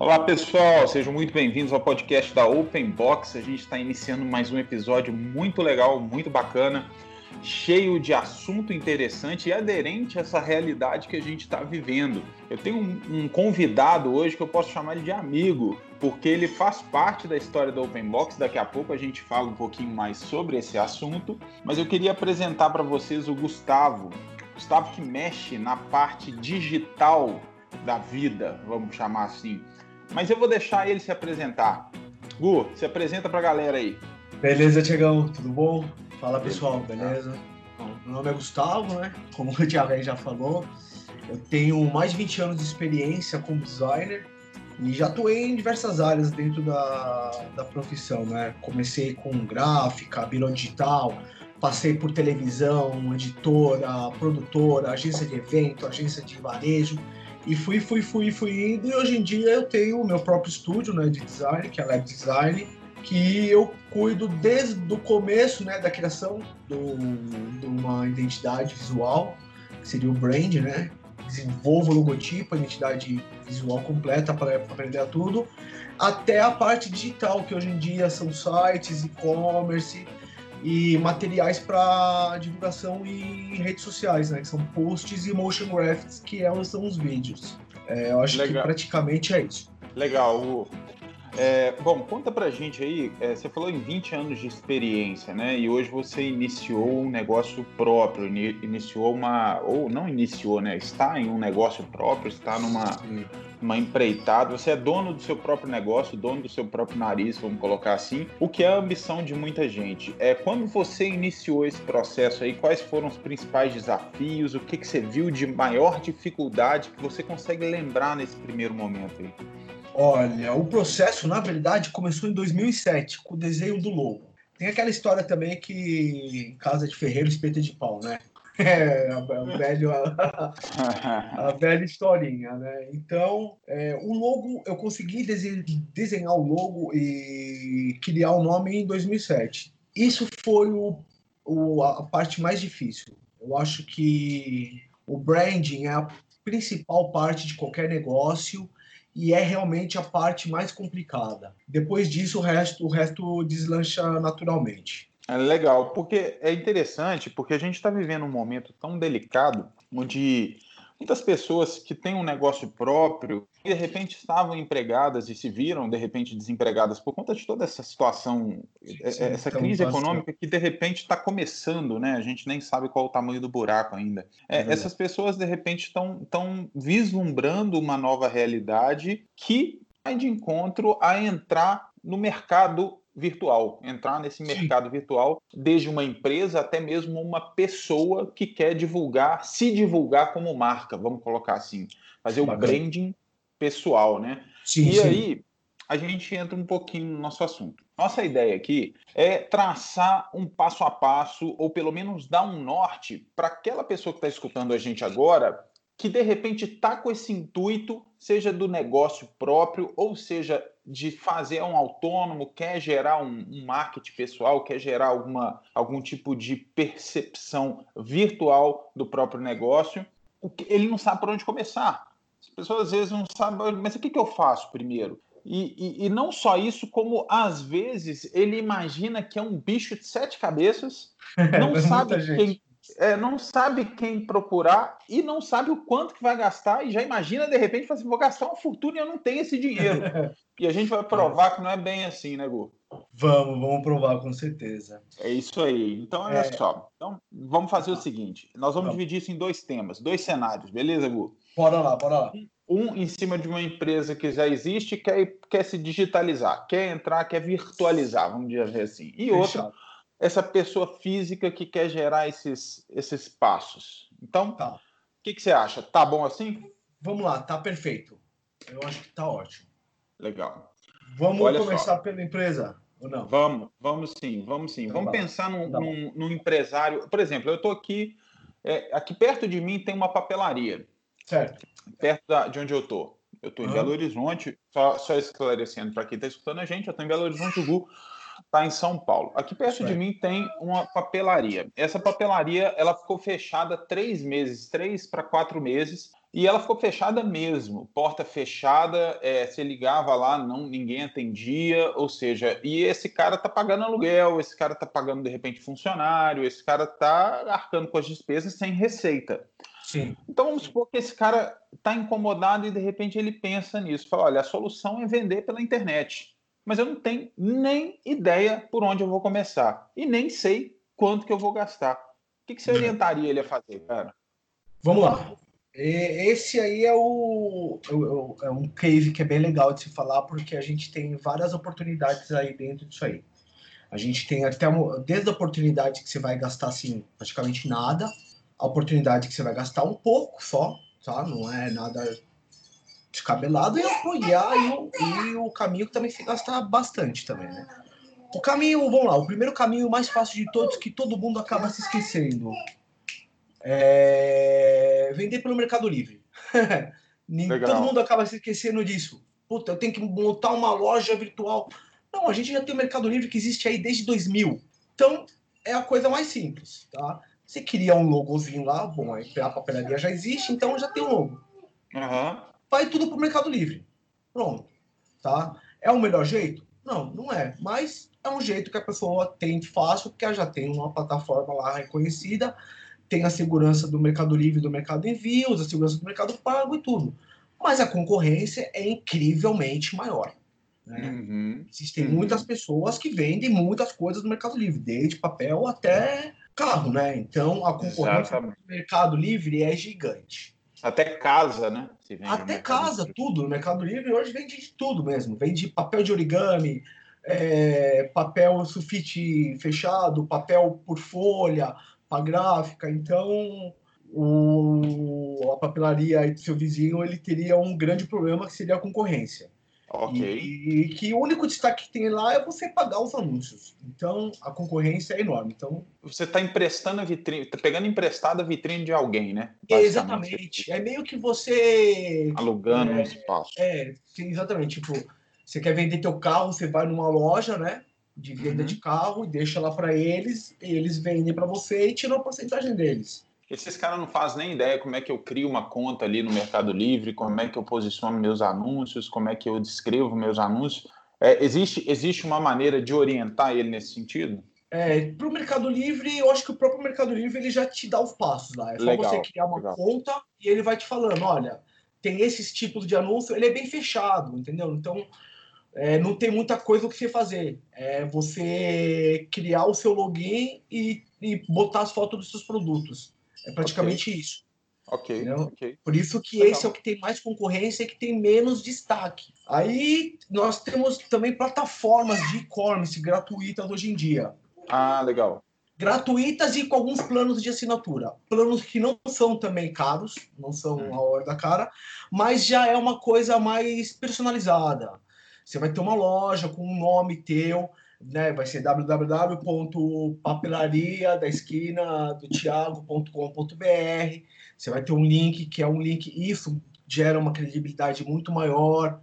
Olá pessoal, sejam muito bem-vindos ao podcast da Open Box. A gente está iniciando mais um episódio muito legal, muito bacana, cheio de assunto interessante e aderente a essa realidade que a gente está vivendo. Eu tenho um, um, convidado hoje que eu posso chamar de amigo, porque ele faz parte da história da Open Box. Daqui a pouco a gente fala um pouquinho mais sobre esse assunto, mas eu queria apresentar para vocês o Gustavo. Gustavo que mexe na parte digital da vida, vamos chamar assim. Mas eu vou deixar ele se apresentar. Gu, se apresenta pra galera aí. Beleza, Tiagão, tudo bom? Fala pessoal, beleza? Bom, meu nome é Gustavo, né? Como o Tiago já falou, eu tenho mais de 20 anos de experiência como designer e já atuei em diversas áreas dentro da, da profissão, né? Comecei com gráfica, birô digital, passei por televisão, editora, produtora, agência de evento, agência de varejo e fui, fui, fui, fui indo. E hoje em dia eu tenho o meu próprio estúdio né, de design, que é a Lab Design, que eu cuido desde o começo né, da criação do, de uma identidade visual, que seria o brand, né? Desenvolvo o logotipo, a identidade visual completa para aprender tudo, até a parte digital, que hoje em dia são sites, e-commerce, e materiais para divulgação em redes sociais, né? Que são posts e motion graphics, que elas são os vídeos. É, eu acho Legal. que praticamente é isso. Legal. É, bom, conta pra gente aí, é, você falou em 20 anos de experiência, né? E hoje você iniciou um negócio próprio, iniciou uma. Ou não iniciou, né? Está em um negócio próprio, está numa uma empreitada, você é dono do seu próprio negócio, dono do seu próprio nariz, vamos colocar assim. O que é a ambição de muita gente? É quando você iniciou esse processo aí, quais foram os principais desafios? O que, que você viu de maior dificuldade que você consegue lembrar nesse primeiro momento aí? Olha, o processo, na verdade, começou em 2007, com o desenho do logo. Tem aquela história também que casa de ferreiro, espeta de pau, né? É, a, a, velho, a, a, velha historinha, né? Então, é, o logo, eu consegui desenhar o logo e criar o nome em 2007. Isso foi o, o, a parte mais difícil. Eu acho que o branding é a principal parte de qualquer negócio e é realmente a parte mais complicada. Depois disso, o resto, o resto deslancha naturalmente. É legal, porque é interessante, porque a gente está vivendo um momento tão delicado, onde muitas pessoas que têm um negócio próprio de repente estavam empregadas e se viram de repente desempregadas por conta de toda essa situação, é, Sim, essa crise econômica que de repente está começando, né? A gente nem sabe qual o tamanho do buraco ainda. É, é essas pessoas de repente estão estão vislumbrando uma nova realidade que vai de encontro a entrar no mercado virtual, entrar nesse mercado Sim. virtual, desde uma empresa até mesmo uma pessoa que quer divulgar, se divulgar como marca, vamos colocar assim, fazer Bacana. o branding pessoal, né? Sim, e sim. aí a gente entra um pouquinho no nosso assunto. Nossa ideia aqui é traçar um passo a passo, ou pelo menos dar um norte para aquela pessoa que está escutando a gente agora, que de repente está com esse intuito, seja do negócio próprio, ou seja, de fazer um autônomo, quer gerar um, um marketing pessoal, quer gerar alguma, algum tipo de percepção virtual do próprio negócio, ele não sabe por onde começar. As pessoas às vezes não sabem, mas o que, que eu faço primeiro? E, e, e, não só isso, como às vezes ele imagina que é um bicho de sete cabeças, não sabe quem, é, não sabe quem procurar e não sabe o quanto que vai gastar e já imagina de repente assim, vou gastar uma fortuna e eu não tenho esse dinheiro. e a gente vai provar que não é bem assim, né, Gu? Vamos, vamos provar com certeza. É isso aí. Então, olha é... só. Então, vamos fazer o seguinte: nós vamos, vamos dividir isso em dois temas, dois cenários, beleza, Gu? Bora lá, bora lá. Um em cima de uma empresa que já existe, quer, quer se digitalizar, quer entrar, quer virtualizar, vamos dizer assim. E outro, essa pessoa física que quer gerar esses, esses passos. Então, tá. o que, que você acha? Tá bom assim? Vamos lá, tá perfeito. Eu acho que tá ótimo. Legal. Vamos Olha começar só. pela empresa ou não? Vamos, vamos sim, vamos sim. Então, vamos pensar num, tá num, num, empresário. Por exemplo, eu estou aqui, é, aqui perto de mim tem uma papelaria. Certo. Perto da, de onde eu tô. Eu estou em Belo Horizonte, só, só esclarecendo para quem está escutando a gente, eu estou em Belo Horizonte, o Gu está em São Paulo. Aqui perto de mim tem uma papelaria. Essa papelaria ela ficou fechada três meses, três para quatro meses, E ela ficou fechada mesmo, porta fechada, é, você ligava lá, não ninguém atendia, ou seja, e esse cara tá pagando aluguel, esse cara tá pagando de repente funcionário, esse cara tá arcando com as despesas sem receita. Sim. Então vamos supor que esse cara está incomodado e de repente ele pensa nisso, fala, olha, a solução é vender pela internet, mas eu não tenho nem ideia por onde eu vou começar e nem sei quanto que eu vou gastar. O que, que você orientaria ele a fazer, cara? Vamos lá. Esse aí é, o, é um case que é bem legal de se falar, porque a gente tem várias oportunidades aí dentro disso aí. A gente tem até desde a oportunidade que você vai gastar assim praticamente nada, a oportunidade que você vai gastar um pouco só, tá? Não é nada descabelado, e, e, e, o, e o caminho que também se gasta bastante também, né? O caminho, vamos lá, o primeiro caminho mais fácil de todos, que todo mundo acaba se esquecendo, é vender pelo Mercado Livre. Todo mundo acaba se esquecendo disso. Puta, eu tenho que montar uma loja virtual. Não, a gente já tem o Mercado Livre que existe aí desde 2000. Então, é a coisa mais simples, tá? Você cria um logozinho lá, bom, a papelaria já existe, então já tem um logo. Uhum. Vai tudo pro Mercado Livre. Pronto, tá? É o melhor jeito? Não, não é. Mas é um jeito que a pessoa tem fácil, porque ela já tem uma plataforma lá reconhecida tem a segurança do Mercado Livre, do Mercado Envios, a segurança do Mercado Pago e tudo. Mas a concorrência é incrivelmente maior. Né? Uhum. Existem uhum. muitas pessoas que vendem muitas coisas no Mercado Livre, desde papel até carro, né? Então a concorrência Exatamente. do Mercado Livre é gigante. Até casa, né? Até casa, Livre. tudo. No Mercado Livre hoje vende de tudo mesmo. Vende papel de origami, é, papel sulfite fechado, papel por folha, a gráfica. Então, o, a papelaria do seu vizinho ele teria um grande problema que seria a concorrência. Ok. E, e, que o único destaque que tem lá é você pagar os anúncios. Então, a concorrência é enorme. Então, você está emprestando a vitrine, está pegando emprestada a vitrine de alguém, né? Exatamente. É meio que você. Alugando é, um espaço. É, exatamente. Tipo, você quer vender teu carro, você vai numa loja, né? de venda uhum. de carro e deixa lá para eles, e eles vendem para você e tiram a porcentagem deles. Esses caras não fazem nem ideia como é que eu crio uma conta ali no Mercado Livre, como é que eu posiciono meus anúncios, como é que eu descrevo meus anúncios. É, existe, existe uma maneira de orientar ele nesse sentido? É, para o Mercado Livre, eu acho que o próprio Mercado Livre ele já te dá os passos lá. É só legal, você criar uma legal. conta e ele vai te falando, olha, tem esses tipos de anúncio, ele é bem fechado, entendeu? Então, é, não tem muita coisa o que você fazer. É você criar o seu login e, e botar as fotos dos seus produtos. É praticamente okay. isso. Ok, ok. Por isso que Legal. esse é o que tem mais concorrência e que tem menos destaque. Aí nós temos também plataformas de e-commerce gratuitas hoje em dia. Ah, legal. Gratuitas e com alguns planos de assinatura. Planos que não são também caros, não são hum. a hora da cara, mas já é uma coisa mais personalizada. Você vai ter uma loja com um nome teu, né? Vai ser www.papelaria da esquina do. Você vai ter um link que é um link, isso gera uma credibilidade muito maior.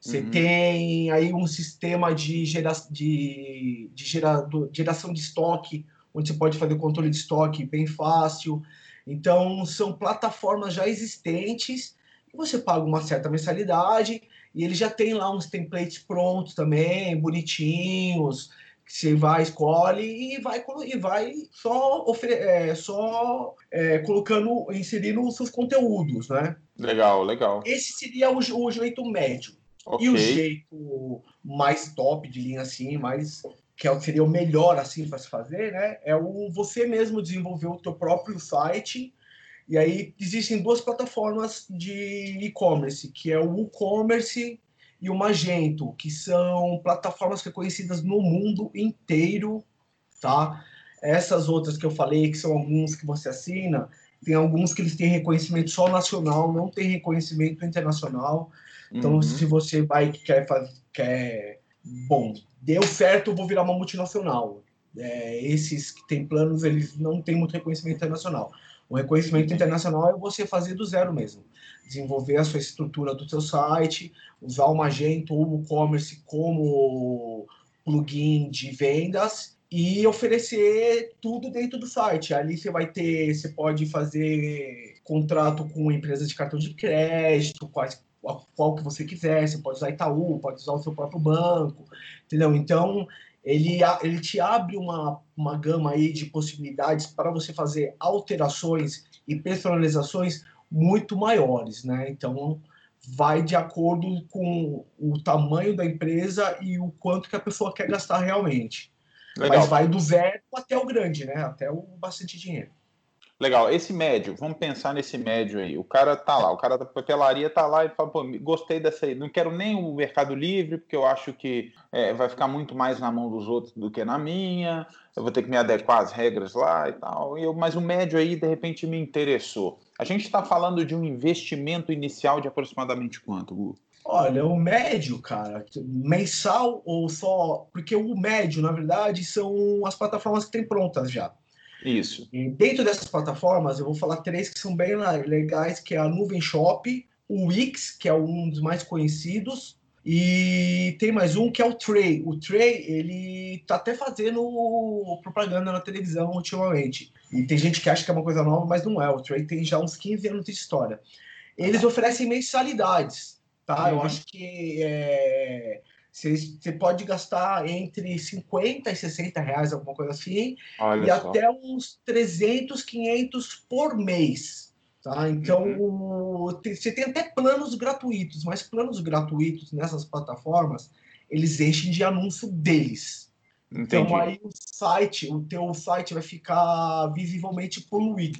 Você uhum. tem aí um sistema de, gera, de, de, gera, geração de estoque, onde você pode fazer o controle de estoque bem fácil. Então, são plataformas já existentes, você paga uma certa mensalidade e ele já tem lá uns templates prontos também, bonitinhos, que você vai, escolhe e vai, e vai só, é, só é, colocando, inserindo os seus conteúdos, né? Legal, legal. Esse seria o, o jeito médio. Okay. E o jeito mais top de linha, assim, mais que é seria o melhor assim para se fazer, né? É o você mesmo desenvolver o teu próprio site e aí existem duas plataformas de e-commerce, que é o WooCommerce e o Magento, que são plataformas reconhecidas no mundo inteiro, tá? Essas outras que eu falei, que são alguns que você assina, tem alguns que eles têm reconhecimento só nacional, não tem reconhecimento internacional. Então, uhum. se você vai que quer fazer, quer, bom, deu certo, eu vou virar uma multinacional. É, esses que têm planos, eles não têm muito reconhecimento internacional. O reconhecimento internacional é você fazer do zero mesmo. Desenvolver a sua estrutura do seu site, usar o Magento ou o e-commerce como plugin de vendas e e oferecer tudo dentro do site. Ali você vai ter, você pode fazer contrato com empresas de cartão de crédito, quais, qual que você quiser, você pode usar Itaú, pode usar o seu próprio banco, entendeu? Então, ele, ele te abre uma, uma gama aí de possibilidades para você fazer alterações e personalizações muito maiores, né? Então, vai de acordo com o tamanho da empresa e o quanto que a pessoa quer gastar realmente. Legal. Mas vai do zero até o grande, né? Até o bastante dinheiro. Legal, esse médio, vamos pensar nesse médio aí. O cara tá lá, o cara da papelaria tá lá e fala, pô, gostei dessa aí, não quero nem o Mercado Livre, porque eu acho que é, vai ficar muito mais na mão dos outros do que na minha, eu vou ter que me adequar às regras lá e tal. E eu, mas o médio aí, de repente, me interessou. A gente está falando de um investimento inicial de aproximadamente quanto, Gu? Olha, o médio, cara, mensal ou só. Porque o médio, na verdade, são as plataformas que tem prontas já. Isso. E dentro dessas plataformas, eu vou falar três que são bem legais, que é a Nuvem Shop, o Wix, que é um dos mais conhecidos, e tem mais um que é o Tray. O Tray, ele tá até fazendo propaganda na televisão ultimamente. E tem gente que acha que é uma coisa nova, mas não é. O Tray tem já uns 15 anos de história. Eles oferecem mensalidades, tá? Uhum. Eu acho que é você pode gastar entre 50 e 60 reais, alguma coisa assim, Olha e só. até uns 300, 500 por mês. Tá? Então, uhum. você tem até planos gratuitos, mas planos gratuitos nessas plataformas, eles enchem de anúncio deles. Entendi. Então, aí o site, o teu site vai ficar visivelmente poluído.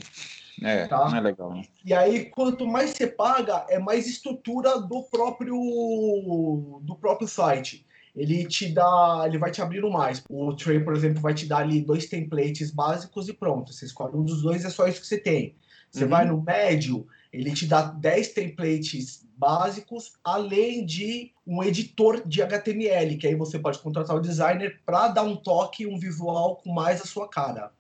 É, tá? não é legal. Né? E aí, quanto mais você paga, é mais estrutura do próprio do próprio site. Ele te dá, ele vai te abrindo mais. O Tray, por exemplo, vai te dar ali dois templates básicos e pronto. Você escolhe um dos dois, é só isso que você tem. Você uhum. vai no médio, ele te dá 10 templates básicos, além de um editor de HTML, que aí você pode contratar o designer para dar um toque, um visual com mais a sua cara.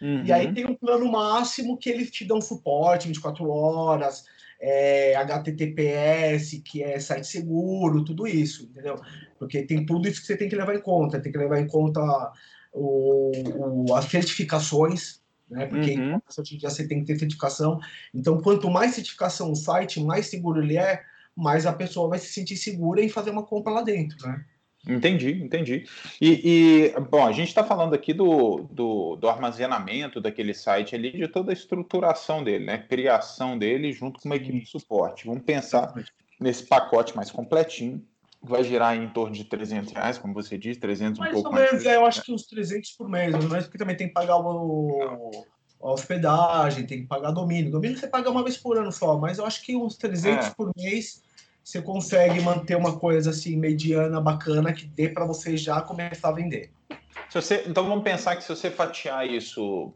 Uhum. E aí uhum. tem um plano máximo que eles te dão suporte 24 horas, é, HTTPS, que é site seguro, tudo isso, entendeu? Porque tem tudo isso que você tem que levar em conta. Tem que levar em conta o, o as certificações, né? Porque uhum. hoje em dia você tem que ter certificação. Então, quanto mais certificação o site, mais seguro ele é, mais a pessoa vai se sentir segura em fazer uma compra lá dentro, né? Entendi, entendi. E, e bom, a gente está falando aqui do, do, do, armazenamento daquele site ali, de toda a estruturação dele, né? Criação dele junto com uma equipe de suporte. Vamos pensar nesse pacote mais completinho, que vai girar em torno de 300 reais, como você disse, 300 mais um pouco ou menos, mais. É, eu acho que uns 300 por mês, mas porque também tem que pagar o, a hospedagem, tem que pagar domínio. Domínio você paga uma vez por ano só, mas eu acho que uns 300 é. por mês você consegue manter uma coisa assim mediana, bacana, que dê para você já começar a vender. Você, então vamos pensar que se você fatiar isso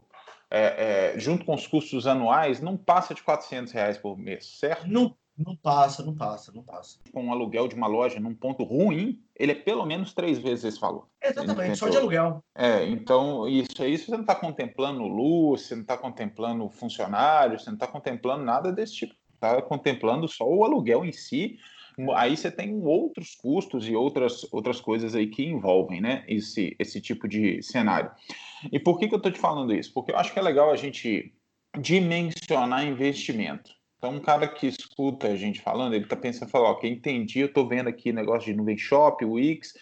é, é, junto com os custos anuais, não passa de 400 reais por mês, certo? Não, não passa, não passa, não passa. Com um aluguel de uma loja num ponto ruim, ele é pelo menos três vezes esse valor. Exatamente, só de aluguel. É, então isso aí você não está contemplando luz, você não está contemplando funcionário, você não está contemplando nada desse tipo está contemplando só o aluguel em si. Aí você tem outros custos e outras, outras coisas aí que envolvem né, esse, esse tipo de cenário. E por que, que eu estou te falando isso? Porque eu acho que é legal a gente dimensionar investimento. Então, um cara que escuta a gente falando, ele está pensando, fala, ok, entendi, eu estou vendo aqui negócio de nuvem shop, Wix,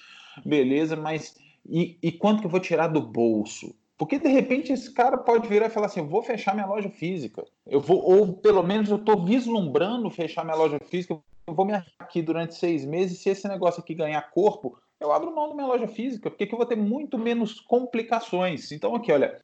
beleza, mas e, e quanto que eu vou tirar do bolso? Porque de repente esse cara pode virar e falar assim: vou fechar minha loja física. Eu vou, ou pelo menos eu estou vislumbrando fechar minha loja física. Eu vou me aqui durante seis meses. Se esse negócio aqui ganhar corpo, eu abro mão da minha loja física, porque aqui eu vou ter muito menos complicações. Então, aqui, olha,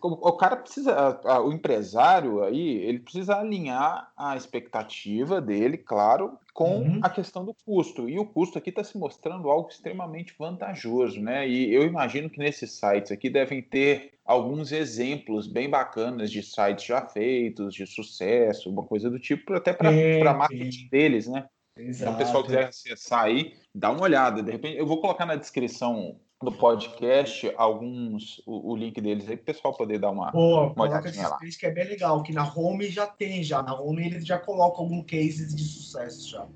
o cara precisa, o empresário aí, ele precisa alinhar a expectativa dele, claro, com uhum. a questão do custo. E o custo aqui está se mostrando algo extremamente vantajoso, né? E eu imagino que nesses sites aqui devem ter alguns exemplos bem bacanas de sites já feitos, de sucesso, uma coisa do tipo, até para a marketing deles, né? Exato. Então, o pessoal quiser acessar aí, dá uma olhada. De repente, eu vou colocar na descrição do podcast alguns o, o link deles aí para o pessoal poder dar uma, Boa, uma olhadinha lá. que é bem legal, que na home já tem já, na home eles já colocam alguns cases de sucesso já.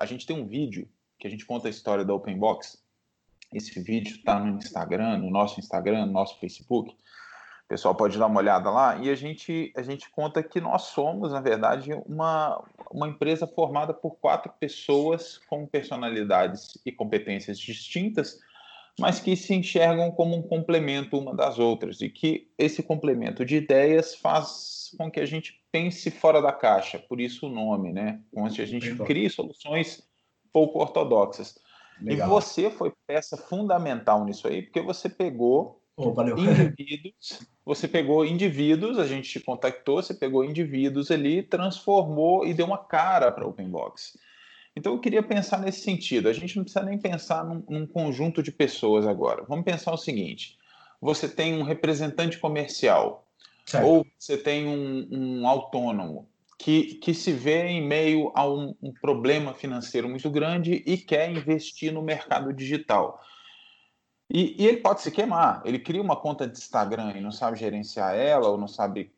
A gente tem um vídeo que a gente conta a história da Open Box Esse vídeo está no Instagram, no nosso Instagram, no nosso Facebook. O pessoal pode dar uma olhada lá e a gente, a gente conta que nós somos, na verdade, uma, uma empresa formada por quatro pessoas com personalidades e competências distintas, mas que se enxergam como um complemento uma das outras e que esse complemento de ideias faz com que a gente pense fora da caixa, por isso o nome, né? Que a gente crie soluções pouco ortodoxas. Legal. E você foi peça fundamental nisso aí, porque você pegou oh, indivíduos, você pegou indivíduos, a gente te contactou, você pegou indivíduos ali, transformou e deu uma cara para o Open Box. Então eu queria pensar nesse sentido. A gente não precisa nem pensar num, num conjunto de pessoas agora. Vamos pensar o seguinte: você tem um representante comercial certo. ou você tem um, um autônomo que, que, se vê em meio a um, um, problema financeiro muito grande e quer investir no mercado digital. E, e, ele pode se queimar. Ele cria uma conta de Instagram e não sabe gerenciar ela, ou não sabe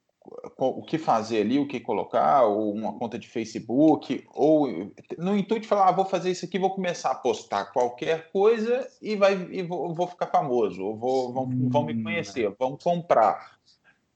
o que fazer ali, o que colocar, ou uma conta de Facebook, ou no intuito de falar, ah, vou fazer isso aqui, vou começar a postar qualquer coisa e, vai, e vou, vou ficar famoso, ou vou, vão, vão me conhecer, vão comprar.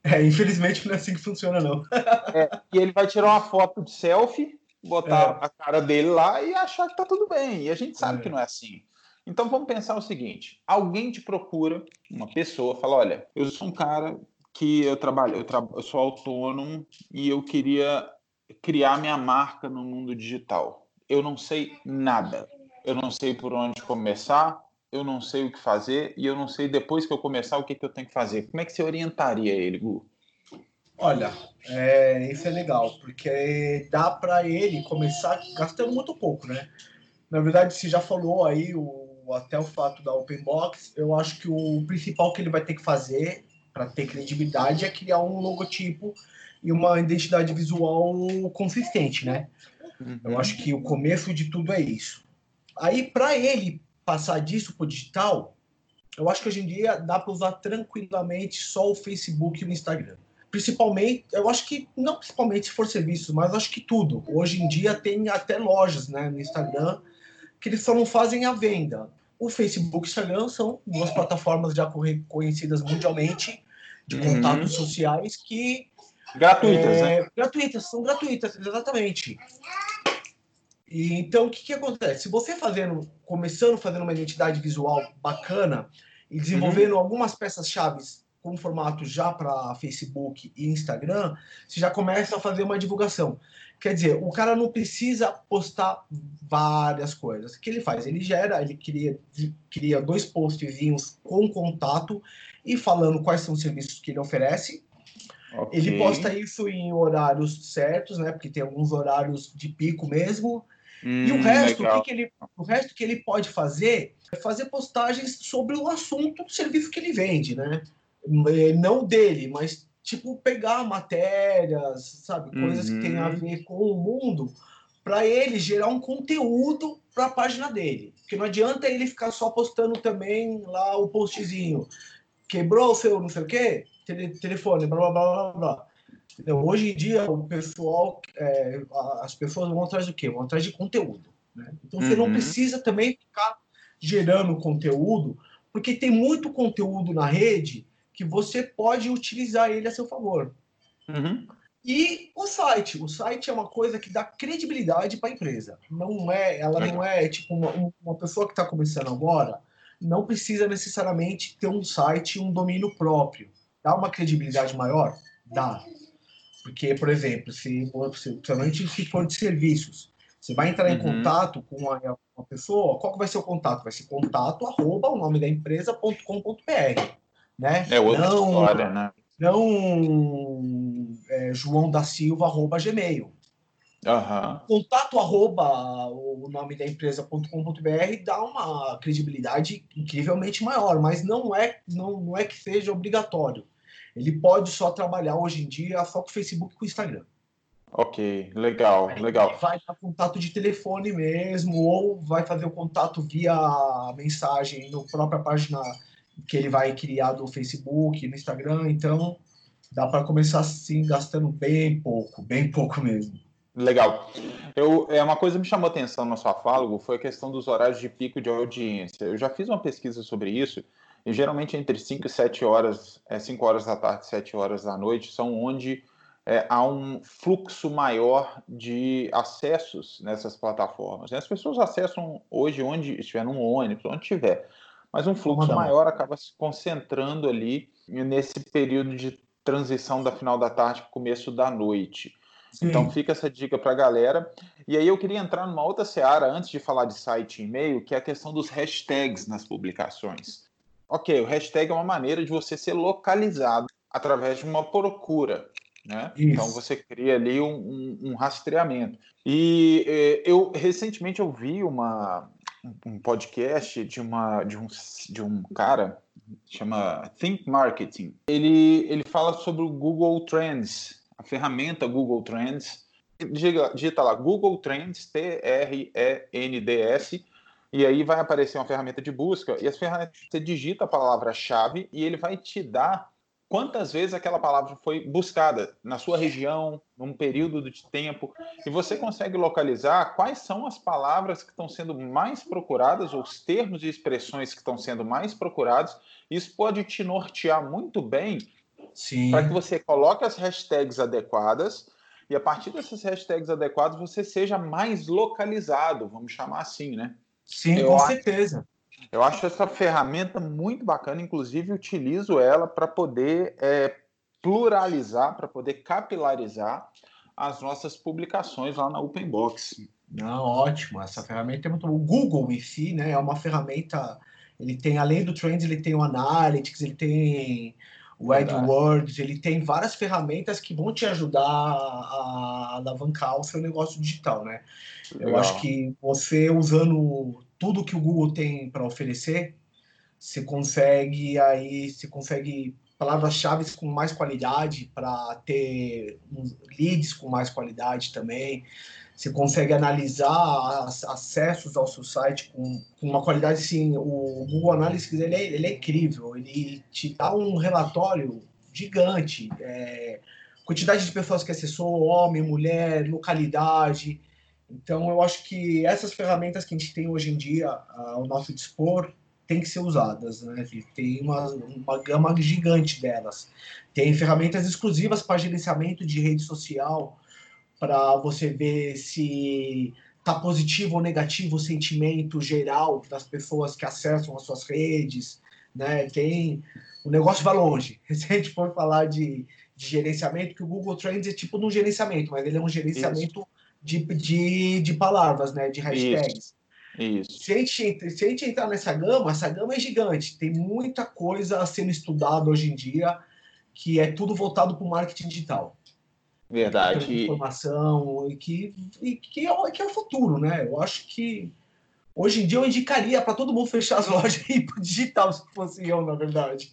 É, infelizmente não é assim que funciona, não. é, e ele vai tirar uma foto de selfie, botar é. a cara dele lá e achar que tá tudo bem. E a gente sabe é. que não é assim. Então vamos pensar o seguinte: alguém te procura, uma pessoa, fala: olha, eu sou um cara que eu trabalho, eu, tra eu sou autônomo e eu queria criar minha marca no mundo digital. Eu não sei nada. Eu não sei por onde começar, eu não sei o que fazer e eu não sei depois que eu começar o que, que eu tenho que fazer. Como é que você orientaria ele, Gu? Olha, é, isso é legal, porque dá para ele começar gastando muito pouco, né? Na verdade, você já falou aí o, até o fato da Open Box, eu acho que o principal que ele vai ter que fazer para ter credibilidade, é criar um logotipo e uma identidade visual consistente, né? Uhum. Eu acho que o começo de tudo é isso. Aí, para ele passar disso para o digital, eu acho que hoje em dia dá para usar tranquilamente só o Facebook e o Instagram. Principalmente, eu acho que, não principalmente se for serviço, mas acho que tudo. Hoje em dia tem até lojas né, no Instagram que eles só não fazem a venda o Facebook e o Instagram são duas plataformas já conhecidas mundialmente de uhum. contatos sociais que gratuitas, é, né? Gratuitas, são gratuitas, exatamente. E, então, o que, que acontece? Se você fazendo, começando fazendo uma identidade visual bacana e desenvolvendo uhum. algumas peças-chave com formato já para Facebook e Instagram, você já começa a fazer uma divulgação. Quer dizer, o cara não precisa postar várias coisas. O que ele faz? Ele gera, ele cria, cria dois postzinhos com contato e falando quais são os serviços que ele oferece. Okay. Ele posta isso em horários certos, né? Porque tem alguns horários de pico mesmo. Hum, e o resto, o que, ele, o resto que ele pode fazer é fazer postagens sobre o assunto do serviço que ele vende, né? Não dele, mas tipo, pegar matérias, sabe, coisas uhum. que tem a uhum. ver com o mundo, para ele gerar um conteúdo para a página dele. Porque não adianta ele ficar só postando também lá o postzinho. Quebrou o seu não sei o quê, tele, telefone, blá blá blá blá. Então, hoje em dia, o pessoal, é, as pessoas vão atrás do quê? Vão atrás de conteúdo. Né? Então, você uhum. não precisa também ficar gerando conteúdo, porque tem muito conteúdo na rede que você pode utilizar ele a seu favor. Uhum. E o site, o site é uma coisa que dá credibilidade para a empresa. Não é, ela não é tipo uma, uma pessoa que está começando agora, não precisa necessariamente ter um site, um domínio próprio. Dá uma credibilidade maior, dá. Porque, por exemplo, se principalmente se for de serviços, você vai entrar em uhum. contato com uma, uma, pessoa, qual que vai ser o contato? Vai ser contato arroba o nome da empresa.com.br né? É outra não, história, né? Não é, João da Silva arroba Gmail. Uhum. Contato arroba o nome da empresa.com.br dá uma credibilidade incrivelmente maior, mas não é, não, não é que seja obrigatório. Ele pode só trabalhar hoje em dia só com o Facebook e com o Instagram. Ok, legal, legal. Vai dar contato de telefone mesmo, ou vai fazer o contato via mensagem na própria página que ele vai criar do Facebook, no Instagram, então dá para começar assim, gastando bem pouco, bem pouco mesmo. Legal. Eu, é uma coisa que me chamou atenção na sua fala, foi a questão dos horários de pico de audiência. Eu já fiz uma pesquisa sobre isso, e geralmente entre 5 e 7 horas, é, 5 horas da tarde e 7 horas da noite, são onde é, há um fluxo maior de acessos nessas plataformas. As pessoas acessam hoje onde estiver, num ônibus, onde estiver, mas um fluxo maior acaba se concentrando ali nesse período de transição da final da tarde para o começo da noite. Sim. Então fica essa dica para a galera. E aí eu queria entrar numa outra seara antes de falar de site e e-mail, que é a questão dos hashtags nas publicações. Ok, o hashtag é uma maneira de você ser localizado através de uma procura. Né? Então você cria ali um, um, um rastreamento. E eh, eu recentemente ouvi uma, um podcast de, uma, de, um, de um cara chama Think Marketing. Ele, ele fala sobre o Google Trends, a ferramenta Google Trends. Diga, digita lá Google Trends, T-R-E-N-D-S, e aí vai aparecer uma ferramenta de busca, e as ferramentas, você digita a palavra-chave e ele vai te dar quantas vezes aquela palavra foi buscada na sua região, num período de tempo, e você consegue localizar quais são as palavras que estão sendo mais procuradas, ou os termos e expressões que estão sendo mais procurados. Isso pode te nortear muito bem para que você coloque as hashtags adequadas e a partir dessas hashtags adequadas você seja mais localizado, vamos chamar assim, né? Sim, eu com certeza. Eu acho essa ferramenta muito bacana, inclusive utilizo ela para poder é, pluralizar, para poder capilarizar as nossas publicações lá na Open Box. Não, ótimo. Essa ferramenta é muito boa. O Google em si, né, é uma ferramenta. Ele tem, além do Trends, ele tem o Analytics, ele tem o AdWords, ele tem várias ferramentas que vão te ajudar a alavancar o seu negócio digital, né? Legal. Eu acho que você usando tudo que o Google tem para oferecer, você consegue aí, você consegue palavras-chave com mais qualidade para ter leads com mais qualidade também. Você consegue analisar acessos ao seu site com, com uma qualidade assim. O Google Analytics ele é, ele é incrível. Ele te dá um relatório gigante. É, quantidade de pessoas que acessou, homem, mulher, localidade. Então, eu acho que essas ferramentas que a gente tem hoje em dia ao nosso dispor têm que ser usadas. Né? Tem uma, uma gama gigante delas. Tem ferramentas exclusivas para gerenciamento de rede social, para você ver se tá positivo ou negativo o sentimento geral das pessoas que acessam as suas redes, né? Tem o negócio vai longe. Se a gente for falar de, de gerenciamento, que o Google Trends é tipo um gerenciamento, mas ele é um gerenciamento de, de, de palavras, né? De hashtags. Isso. Se, a gente, se a gente entrar nessa gama, essa gama é gigante. Tem muita coisa sendo estudada hoje em dia que é tudo voltado para o marketing digital. Verdade. Informação e que, e que, é, que é o futuro, né? Eu acho que hoje em dia eu indicaria para todo mundo fechar as lojas e ir para digital, se fosse eu, na verdade.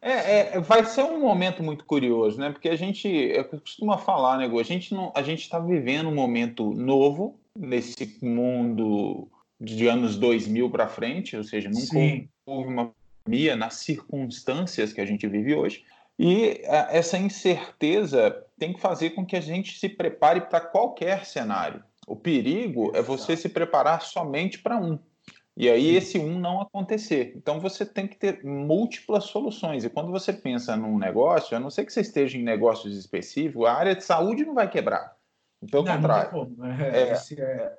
É, é, vai ser um momento muito curioso, né? Porque a gente eu costumo falar, né, A gente não, a gente está vivendo um momento novo nesse mundo de anos 2000 para frente, ou seja, nunca Sim. houve uma pandemia nas circunstâncias que a gente vive hoje. E a, essa incerteza tem que fazer com que a gente se prepare para qualquer cenário. O perigo é você se preparar somente para um. E aí esse um não acontecer. Então você tem que ter múltiplas soluções. E quando você pensa num negócio, a não ser que você esteja em negócios específicos, a área de saúde não vai quebrar. Pelo não, contrário. Não é, é, é...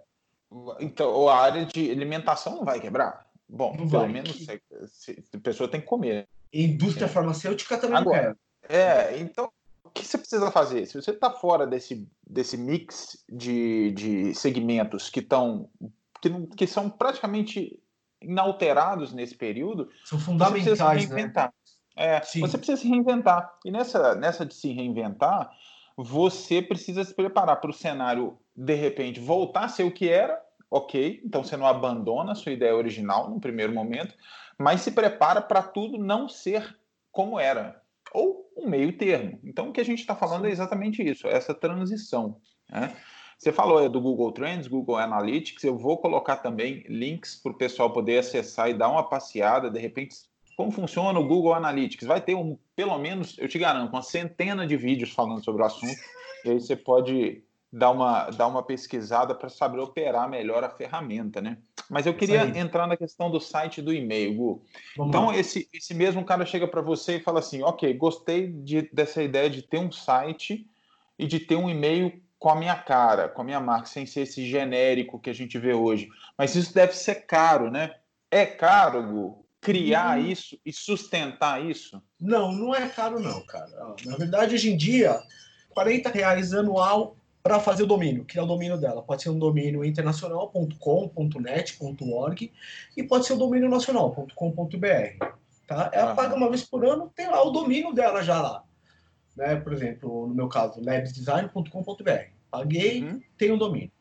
Então a área de alimentação não vai quebrar. Bom, não pelo vai. menos a pessoa tem que comer. Indústria farmacêutica também Agora, É, então que você precisa fazer? Se você está fora desse, desse mix de, de segmentos que estão que, que são praticamente inalterados nesse período, são fundamentais, você precisa se né? reinventar. Né? É, você precisa se reinventar. E nessa, nessa de se reinventar, você precisa se preparar para o cenário, de repente, voltar a ser o que era, ok. Então você não abandona a sua ideia original no primeiro momento, mas se prepara para tudo não ser como era, ou um meio termo. Então, o que a gente está falando é exatamente isso, essa transição. Né? Você falou é, do Google Trends, Google Analytics, eu vou colocar também links para o pessoal poder acessar e dar uma passeada, de repente, como funciona o Google Analytics. Vai ter um, pelo menos, eu te garanto, uma centena de vídeos falando sobre o assunto, e aí você pode dar uma, dar uma pesquisada para saber operar melhor a ferramenta, né? Mas eu queria entrar na questão do site do e-mail, Gu. Vamos então, esse, esse mesmo cara chega para você e fala assim: ok, gostei de, dessa ideia de ter um site e de ter um e-mail com a minha cara, com a minha marca, sem ser esse genérico que a gente vê hoje. Mas isso deve ser caro, né? É caro, Gu, criar hum. isso e sustentar isso? Não, não é caro não, cara. Na verdade, hoje em dia, 40 reais anual para fazer o domínio, criar o domínio dela. Pode ser um domínio internacional.com.net.org e pode ser o domínio nacional.com.br. Tá? Ela ah. paga uma vez por ano, tem lá o domínio dela já lá. Né? Por exemplo, no meu caso, labsdesign.com.br. Paguei, uhum. tem o um domínio.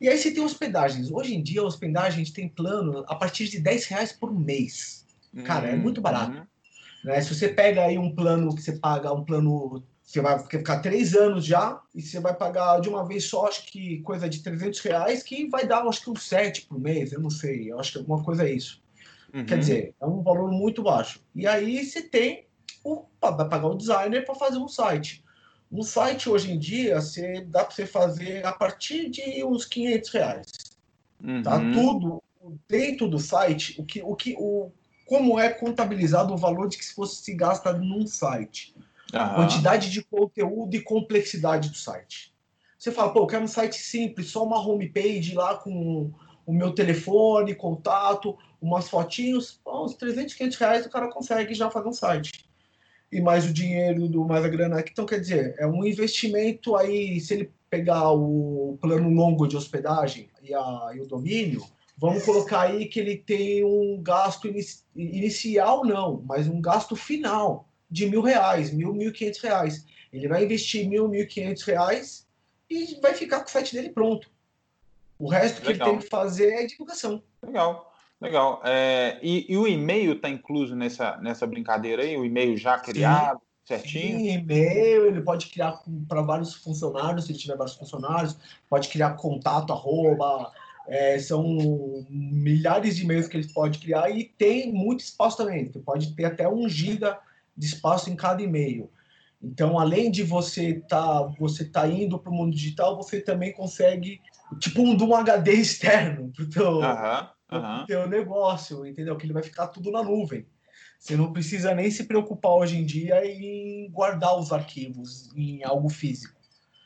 E aí você tem hospedagens. Hoje em dia, a hospedagem tem plano a partir de 10 reais por mês. Cara, é muito barato. Uhum. Né? Se você pega aí um plano que você paga, um plano você vai ficar três anos já e você vai pagar de uma vez só, acho que coisa de 300 reais, que vai dar, acho que uns 7 por mês, eu não sei, eu acho que alguma coisa é isso. Uhum. Quer dizer, é um valor muito baixo. E aí você tem, o, vai pagar o designer para fazer um site. Um site hoje em dia, você, dá para você fazer a partir de uns 500 reais. Tá? Uhum. Tá tudo dentro do site, o que, o que, o, como é contabilizado o valor de que se fosse se gasta num site. Uhum. Quantidade de conteúdo e complexidade do site. Você fala, pô, eu quero um site simples, só uma homepage lá com o meu telefone, contato, umas fotinhos, uns 300, 500 reais o cara consegue já fazer um site. E mais o dinheiro, do mais a grana aqui. Então, quer dizer, é um investimento aí, se ele pegar o plano longo de hospedagem e, a, e o domínio, vamos colocar aí que ele tem um gasto inicial, não, mas um gasto final de mil reais, mil, mil quinhentos reais. Ele vai investir mil, mil quinhentos reais e vai ficar com o site dele pronto. O resto que Legal. ele tem que fazer é divulgação. Legal. Legal. É, e, e, o e-mail está incluso nessa, nessa brincadeira aí? O e-mail já criado, Sim. certinho? Sim, e-mail, ele pode criar para vários funcionários, se ele tiver vários funcionários, pode criar contato, arroba, é, são milhares de e-mails que ele pode criar e tem muito espaço também. Você pode ter até um giga de espaço em cada e-mail. Então, além de você tá, você tá indo para o mundo digital, você também consegue tipo um, um HD externo para o teu, uhum, teu negócio, entendeu? Que ele vai ficar tudo na nuvem. Você não precisa nem se preocupar hoje em dia em guardar os arquivos em algo físico.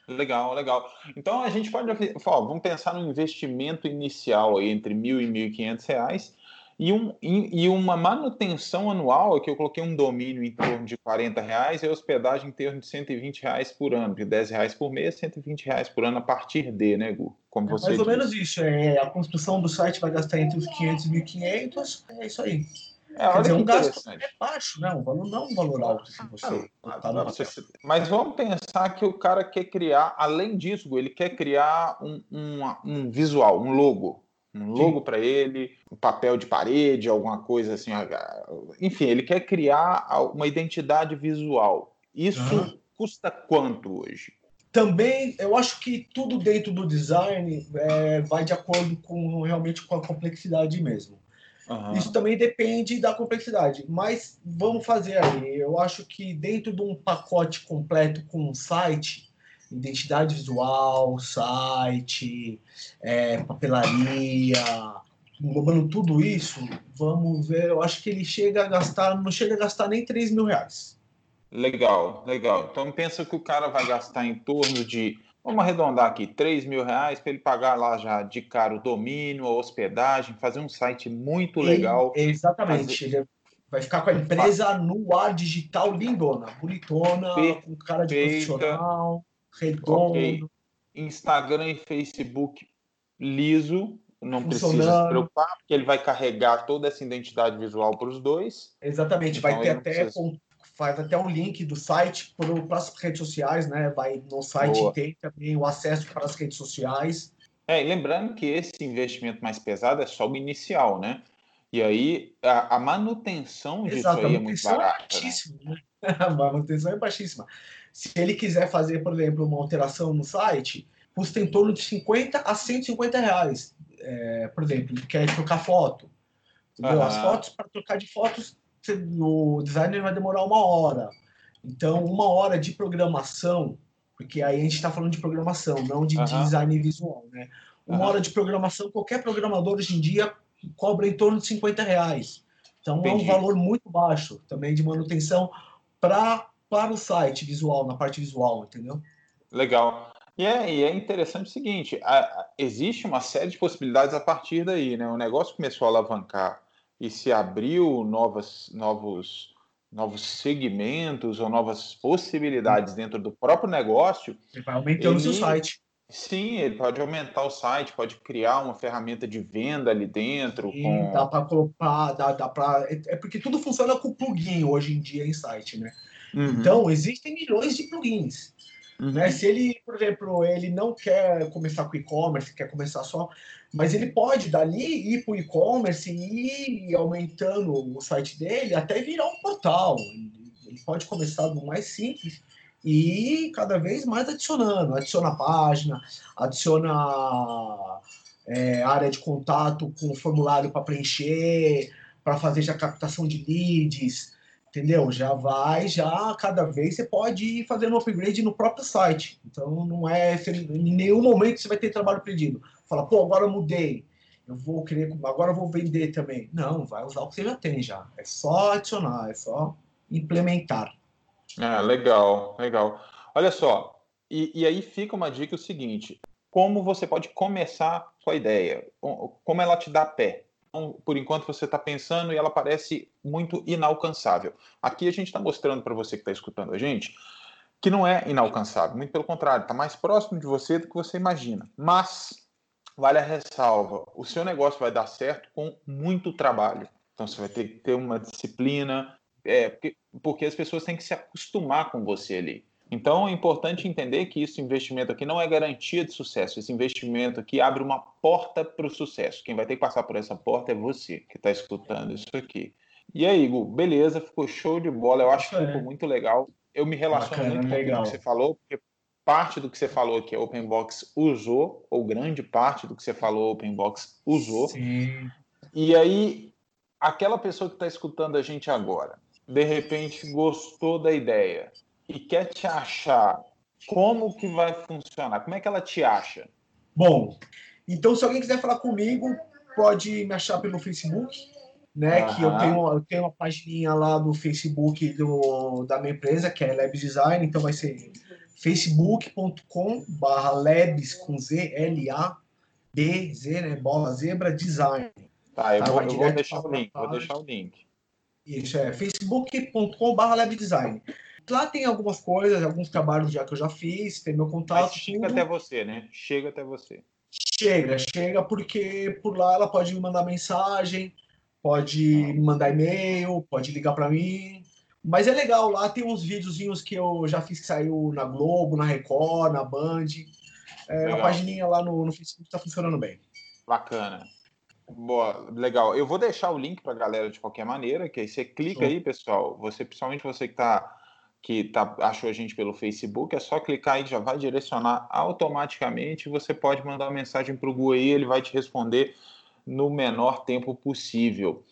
Legal, legal. Então a gente pode, ó, vamos pensar no investimento inicial aí entre mil e mil e quinhentos reais e, um, e, uma manutenção anual, que eu coloquei um domínio em torno de 40 reais e a hospedagem em torno de 120 reais por ano, de 10 reais por mês, 120 reais por ano a partir de, né, Gu? Como é você mais ou menos isso. É, a construção do site vai gastar entre os 500 e 1.500, é isso aí. É, Quer dizer, um gasto é baixo, né? Um valor, não um valor alto, se você ah, tá Mas vamos pensar que o cara quer criar, além disso, ele quer criar um, um, um visual, um logo um logo para ele, um papel de parede, alguma coisa assim. Enfim, ele quer criar uma identidade visual. Isso uhum. custa quanto hoje? Também, eu acho que tudo dentro do design é, vai de acordo com realmente com a complexidade mesmo. Uhum. Isso também depende da complexidade, mas vamos fazer aí. Eu acho que dentro de um pacote completo com um site, identidade visual, site, é, papelaria, englobando tudo isso, vamos ver, eu acho que ele chega a gastar, não chega a gastar nem 3 mil reais. Legal, legal. Então pensa que o cara vai gastar em torno de, vamos arredondar aqui, 3 mil reais para ele pagar lá já de cara o domínio, a hospedagem, fazer um site muito legal. exatamente. Fazer... Ele vai ficar com a empresa no ar digital lindona, bonitona, com cara de profissional redondo. Okay. Instagram e Facebook liso, não precisa se preocupar, porque ele vai carregar toda essa identidade visual para os dois. Exatamente, então vai ter até precisa... faz até um link do site para as redes sociais, né? Vai no site Boa. tem também o acesso para as redes sociais. É, lembrando que esse investimento mais pesado é só o inicial, né? E aí a, a manutenção Exato, disso aí é muito é barata. É baixíssima, né? a manutenção é baixíssima. Se ele quiser fazer, por exemplo, uma alteração no site, custa em torno de 50 a 150 reais. É, por exemplo, quer trocar foto. Uhum. As fotos, para trocar de fotos, o designer vai demorar uma hora. Então, uma hora de programação Porque aí a gente está falando de programação, não de design visual, né? Uma hora de programação, qualquer programador hoje em dia cobra em torno de 50 reais. Então Entendi. é um valor muito baixo também de manutenção para para o site visual, na parte visual, entendeu? Legal. E é, e é interessante o seguinte: a, a, existe uma série de possibilidades a partir daí, né? O negócio começou a alavancar e se abriu novas, novos, novos segmentos ou novas possibilidades dentro do próprio negócio. Ele vai aumentando o seu site. Sim, ele pode aumentar o site, pode criar uma ferramenta de venda ali dentro. Sim, com... dá para colocar, dá, dá para. É, é porque tudo funciona com plugin hoje em dia em site, né? Uhum. Então, existem milhões de plugins. Uhum. Né? Se ele, por exemplo, ele não quer começar com e-commerce, quer começar só, mas ele pode dali ir para o e-commerce e ir aumentando o site dele até virar um portal. Ele pode começar do mais simples e cada vez mais adicionando. Adiciona página, adiciona é, área de contato com formulário para preencher, para fazer já captação de leads, entendeu? Já vai, já cada vez você pode ir fazendo upgrade no próprio site. Então não é em nenhum momento você vai ter trabalho perdido. Fala, pô, agora eu mudei, eu vou querer, agora eu vou vender também. Não, vai usar o que você já tem já. É só adicionar, é só implementar. É, legal, legal. Olha só, e, e aí fica uma dica o seguinte: como você pode começar com a ideia? Como ela te dá pé? Então, por enquanto você está pensando e ela parece muito inalcançável. Aqui a gente está mostrando para você que está escutando a gente que não é inalcançável, muito pelo contrário, está mais próximo de você do que você imagina. Mas, vale a ressalva, o seu negócio vai dar certo com muito trabalho. Então você vai ter que ter uma disciplina, é, porque, porque as pessoas têm que se acostumar com você ali. Então é importante entender que esse investimento aqui não é garantia de sucesso. Esse investimento aqui abre uma porta para o sucesso. Quem vai ter que passar por essa porta é você que está escutando isso aqui. E aí, Igor, beleza, ficou show de bola. Eu acho que ficou muito legal. Eu me relaciono Bacana, muito com o que você falou, porque parte do que você falou que a Openbox usou, ou grande parte do que você falou, a Openbox usou. Sim. E aí, aquela pessoa que está escutando a gente agora, de repente gostou da ideia, e quer te achar, como que vai funcionar? Como é que ela te acha? Bom, então se alguém quiser falar comigo, pode me achar pelo Facebook, né? Uhum. Que eu tenho, eu tenho uma página lá no Facebook do, da minha empresa, que é Labs Design, então vai ser facebook.com barra labs com Z, L A B Z, né? Bola zebra design. Tá, eu, tá, vou, eu vou deixar o link, vou deixar o link. Isso é facebook.com barra design. Lá tem algumas coisas, alguns trabalhos já que eu já fiz, tem meu contato. Mas chega tudo. até você, né? Chega até você. Chega, chega, porque por lá ela pode me mandar mensagem, pode me mandar e-mail, pode ligar para mim. Mas é legal, lá tem uns videozinhos que eu já fiz que saiu na Globo, na Record, na Band. É, a pagininha lá no, no Facebook está funcionando bem. Bacana. Boa, legal. Eu vou deixar o link para a galera de qualquer maneira, que aí você clica aí, pessoal. Você, principalmente você que está que tá, achou a gente pelo Facebook, é só clicar aí, já vai direcionar automaticamente. Você pode mandar uma mensagem para o Gu aí, ele vai te responder no menor tempo possível.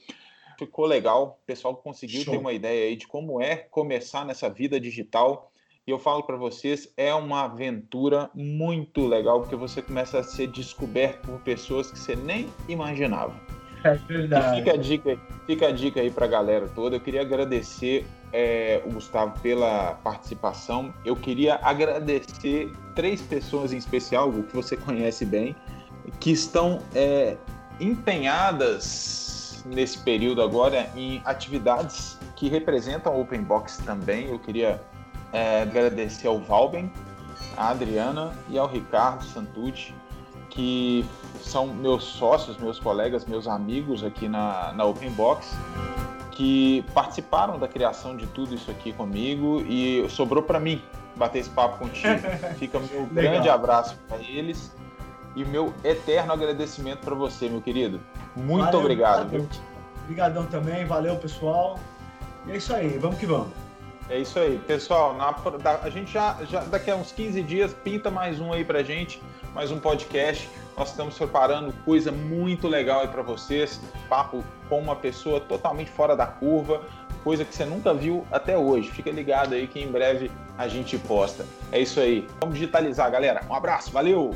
Ficou legal, o pessoal conseguiu Show. ter uma ideia aí de como é começar nessa vida digital. E eu falo para vocês, é uma aventura muito legal, porque você começa a ser descoberto por pessoas que você nem imaginava. É verdade. E fica a dica, fica a dica aí para a galera toda. Eu queria agradecer é, o Gustavo pela participação. Eu queria agradecer três pessoas em especial, o que você conhece bem, que estão é, empenhadas nesse período agora em atividades que representam Open Box também. Eu queria é, agradecer ao Valben, à Adriana e ao Ricardo Santucci, que são meus sócios, meus colegas, meus amigos aqui na, na Open Box que participaram da criação de tudo isso aqui comigo e sobrou para mim bater esse papo contigo. Fica meu grande abraço para eles e meu eterno agradecimento para você, meu querido. Muito valeu, obrigado. Obrigadão também, valeu pessoal. E é isso aí, vamos que vamos. É isso aí, pessoal. Na, a gente já, já daqui a uns 15 dias pinta mais um aí pra gente, mais um podcast. Nós estamos preparando coisa muito legal aí para vocês. Papo com uma pessoa totalmente fora da curva, coisa que você nunca viu até hoje. Fica ligado aí que em breve a gente posta. É isso aí. Vamos digitalizar, galera. Um abraço, valeu!